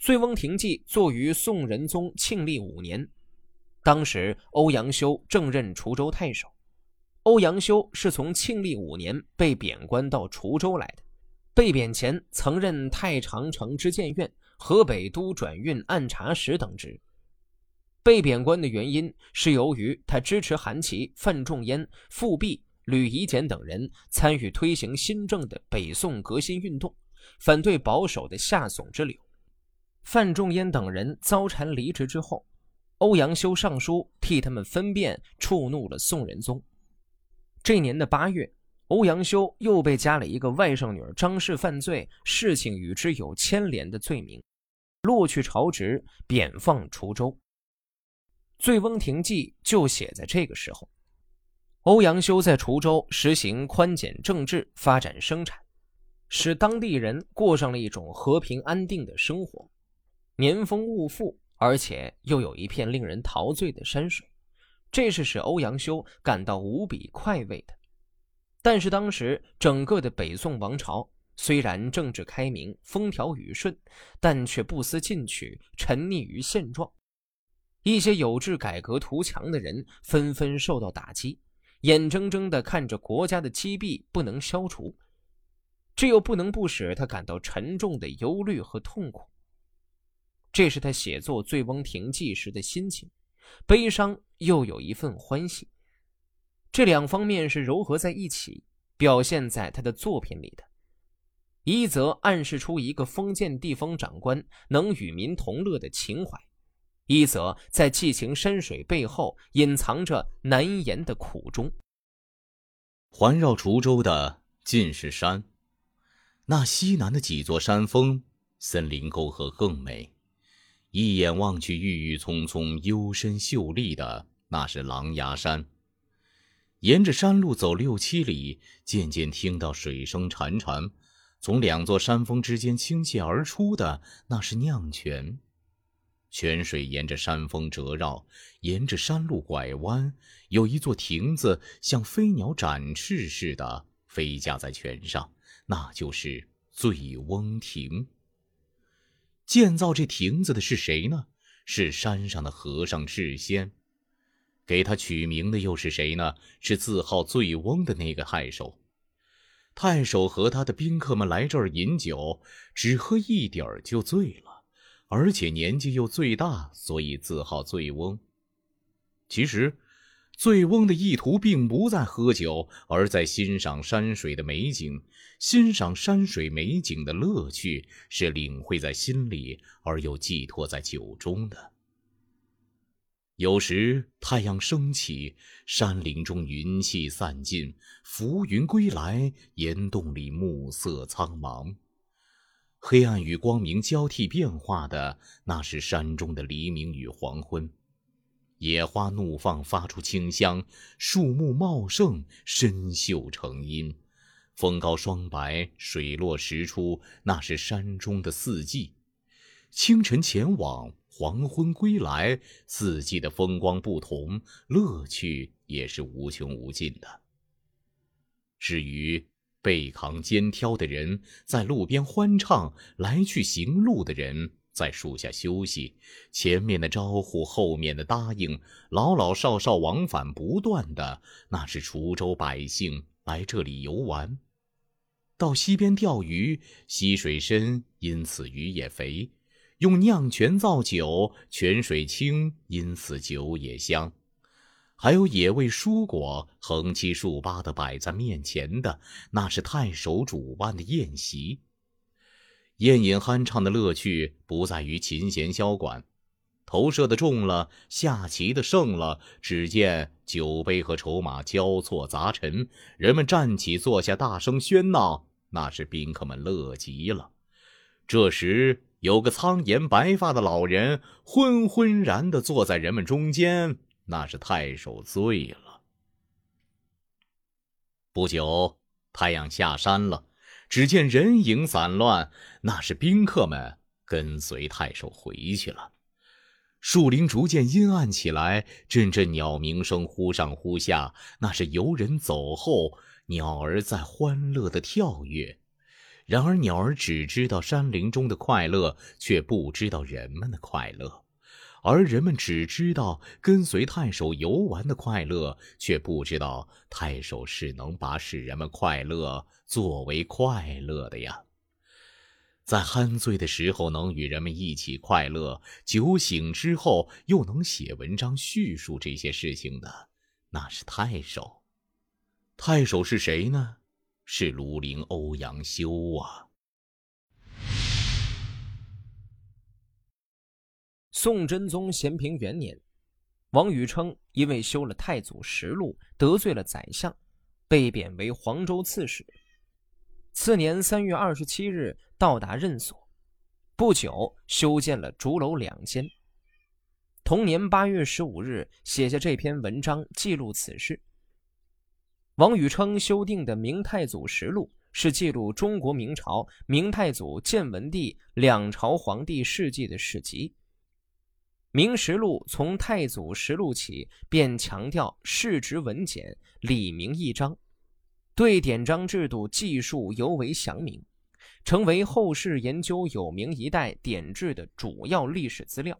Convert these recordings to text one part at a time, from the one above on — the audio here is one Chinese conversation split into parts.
醉翁亭记作于宋仁宗庆历五年，当时欧阳修正任滁州太守。欧阳修是从庆历五年被贬官到滁州来的，被贬前曾任太常城知谏院、河北都转运按察使等职。被贬官的原因是由于他支持韩琦、范仲淹、富弼、吕夷简等人参与推行新政的北宋革新运动，反对保守的夏宋之流。范仲淹等人遭谗离职之后，欧阳修上书替他们分辨，触怒了宋仁宗。这年的八月，欧阳修又被加了一个外甥女张氏犯罪，事情与之有牵连的罪名，落去朝职，贬放滁州。《醉翁亭记》就写在这个时候。欧阳修在滁州实行宽简政治，发展生产，使当地人过上了一种和平安定的生活。年丰物富，而且又有一片令人陶醉的山水，这是使欧阳修感到无比快慰的。但是当时整个的北宋王朝虽然政治开明、风调雨顺，但却不思进取，沉溺于现状。一些有志改革图强的人纷纷受到打击，眼睁睁地看着国家的积弊不能消除，这又不能不使他感到沉重的忧虑和痛苦。这是他写作《醉翁亭记》时的心情，悲伤又有一份欢喜，这两方面是糅合在一起，表现在他的作品里的。一则暗示出一个封建地方长官能与民同乐的情怀，一则在寄情山水背后隐藏着难言的苦衷。环绕滁州的尽是山，那西南的几座山峰，森林沟壑更美。一眼望去，郁郁葱葱、幽深秀丽的，那是狼牙山。沿着山路走六七里，渐渐听到水声潺潺，从两座山峰之间倾泻而出的，那是酿泉。泉水沿着山峰折绕，沿着山路拐弯，有一座亭子，像飞鸟展翅似的飞架在泉上，那就是醉翁亭。建造这亭子的是谁呢？是山上的和尚智仙。给他取名的又是谁呢？是自号醉翁的那个太守。太守和他的宾客们来这儿饮酒，只喝一点儿就醉了，而且年纪又最大，所以自号醉翁。其实。醉翁的意图并不在喝酒，而在欣赏山水的美景。欣赏山水美景的乐趣是领会在心里，而又寄托在酒中的。有时太阳升起，山林中云气散尽，浮云归来，岩洞里暮色苍茫，黑暗与光明交替变化的，那是山中的黎明与黄昏。野花怒放，发出清香；树木茂盛，深秀成荫。风高霜白，水落石出，那是山中的四季。清晨前往，黄昏归来，四季的风光不同，乐趣也是无穷无尽的。至于背扛肩挑的人，在路边欢唱；来去行路的人。在树下休息，前面的招呼，后面的答应，老老少少往返不断的，那是滁州百姓来这里游玩。到溪边钓鱼，溪水深，因此鱼也肥；用酿泉造酒，泉水清，因此酒也香。还有野味蔬果，横七竖八的摆在面前的，那是太守主办的宴席。宴饮酣畅的乐趣不在于琴弦箫管，投射的中了，下棋的胜了。只见酒杯和筹码交错杂陈，人们站起坐下，大声喧闹，那是宾客们乐极了。这时，有个苍颜白发的老人昏昏然地坐在人们中间，那是太守醉了。不久，太阳下山了。只见人影散乱，那是宾客们跟随太守回去了。树林逐渐阴暗起来，阵阵鸟鸣声忽上忽下，那是游人走后，鸟儿在欢乐的跳跃。然而鸟儿只知道山林中的快乐，却不知道人们的快乐；而人们只知道跟随太守游玩的快乐，却不知道太守是能把使人们快乐作为快乐的呀。在酣醉的时候能与人们一起快乐，酒醒之后又能写文章叙述这些事情的，那是太守。太守是谁呢？是庐陵欧阳修啊。宋真宗咸平元年，王宇称因为修了太祖实录，得罪了宰相，被贬为黄州刺史。次年三月二十七日到达任所，不久修建了竹楼两间。同年八月十五日写下这篇文章记录此事。王宇称修订的《明太祖实录》是记录中国明朝明太祖建文帝两朝皇帝事迹的史籍。《明实录》从太祖实录起便强调事直文简，理明义章。对典章制度记述尤为详明，成为后世研究有明一代典制的主要历史资料。《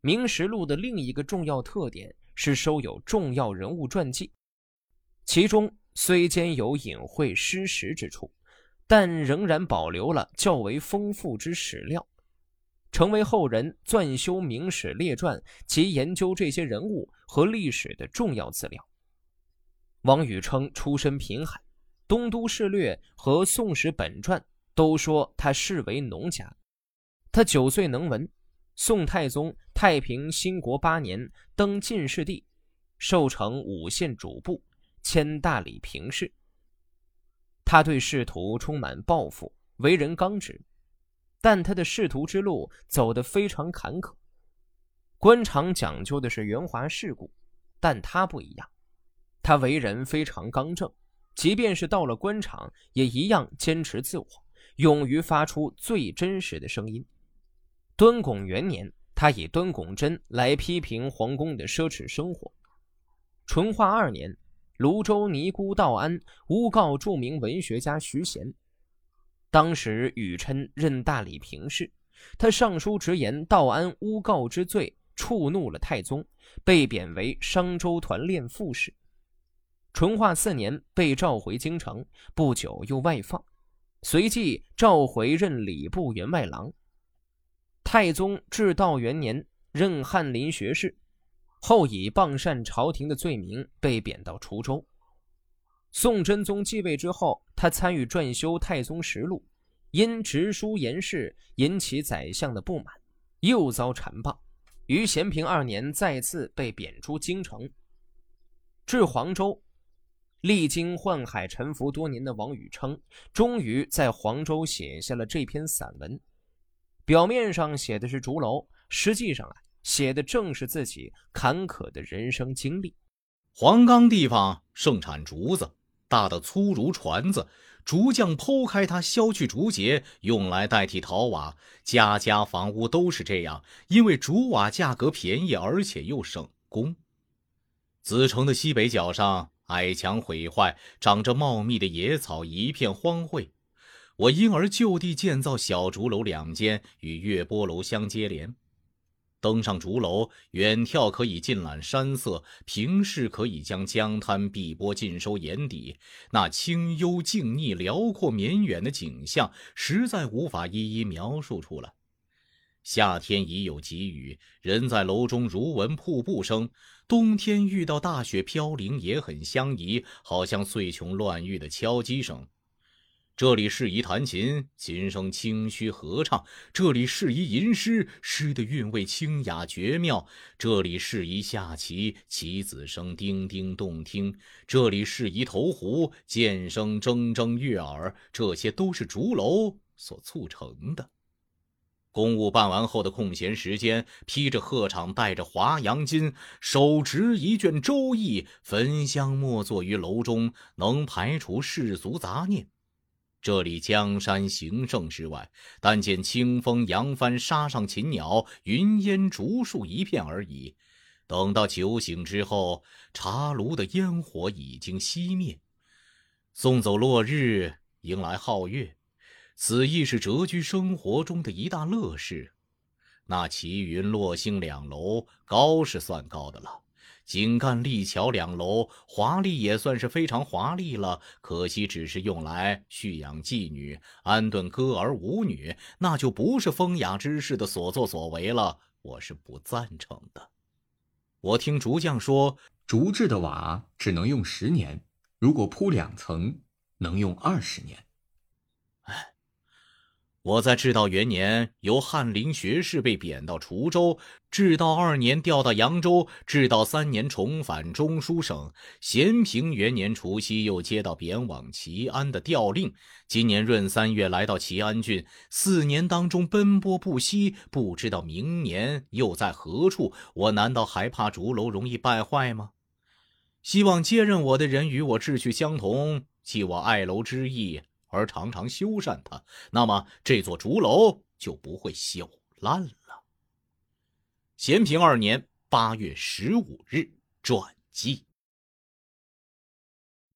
明实录》的另一个重要特点是收有重要人物传记，其中虽兼有隐晦失实之处，但仍然保留了较为丰富之史料，成为后人撰修《明史列传》及研究这些人物和历史的重要资料。王禹称出身贫寒，《东都事略》和《宋史本传》都说他世为农家。他九岁能文，宋太宗太平兴国八年登进士第，授成五县主簿，迁大理平事。他对仕途充满抱负，为人刚直，但他的仕途之路走得非常坎坷。官场讲究的是圆滑世故，但他不一样。他为人非常刚正，即便是到了官场，也一样坚持自我，勇于发出最真实的声音。端拱元年，他以端拱真来批评皇宫的奢侈生活。淳化二年，泸州尼姑道安诬告著名文学家徐贤，当时宇琛任大理平事，他上书直言道安诬告之罪，触怒了太宗，被贬为商州团练副使。淳化四年被召回京城，不久又外放，随即召回任礼部员外郎。太宗至道元年任翰林学士，后以谤善朝廷的罪名被贬到滁州。宋真宗继位之后，他参与撰修《太宗实录》，因直书言事引起宰相的不满，又遭谗谤，于咸平二年再次被贬出京城，至黄州。历经宦海沉浮多年的王禹称，终于在黄州写下了这篇散文。表面上写的是竹楼，实际上啊，写的正是自己坎坷的人生经历。黄冈地方盛产竹子，大的粗如船子，竹匠剖开它，削去竹节，用来代替陶瓦。家家房屋都是这样，因为竹瓦价格便宜，而且又省工。子城的西北角上。矮墙毁坏，长着茂密的野草，一片荒废。我因而就地建造小竹楼两间，与月波楼相接连。登上竹楼，远眺可以尽览山色，平视可以将江滩碧波尽收眼底。那清幽静谧、辽阔绵远的景象，实在无法一一描述出来。夏天已有急雨，人在楼中如闻瀑布声；冬天遇到大雪飘零，也很相宜，好像碎琼乱玉的敲击声。这里适宜弹琴，琴声清虚合唱；这里适宜吟诗，诗的韵味清雅绝妙；这里适宜下棋，棋子声叮叮动听；这里适宜投壶，剑声铮铮悦耳。这些都是竹楼所促成的。公务办完后的空闲时间，披着鹤氅，戴着华阳巾，手执一卷《周易》，焚香默坐于楼中，能排除世俗杂念。这里江山形胜之外，但见清风扬帆，沙上禽鸟，云烟竹树一片而已。等到酒醒之后，茶炉的烟火已经熄灭，送走落日，迎来皓月。此亦是谪居生活中的一大乐事。那齐云落星两楼高是算高的了，井干立桥两楼华丽也算是非常华丽了。可惜只是用来蓄养妓女、安顿歌儿舞女，那就不是风雅之士的所作所为了。我是不赞成的。我听竹匠说，竹制的瓦只能用十年，如果铺两层，能用二十年。我在至道元年由翰林学士被贬到滁州，至道二年调到扬州，至道三年重返中书省，咸平元年除夕又接到贬往齐安的调令。今年闰三月来到齐安郡，四年当中奔波不息，不知道明年又在何处。我难道还怕竹楼容易败坏吗？希望接任我的人与我志趣相同，系我爱楼之意。而常常修缮它，那么这座竹楼就不会朽烂了。咸平二年八月十五日，转机。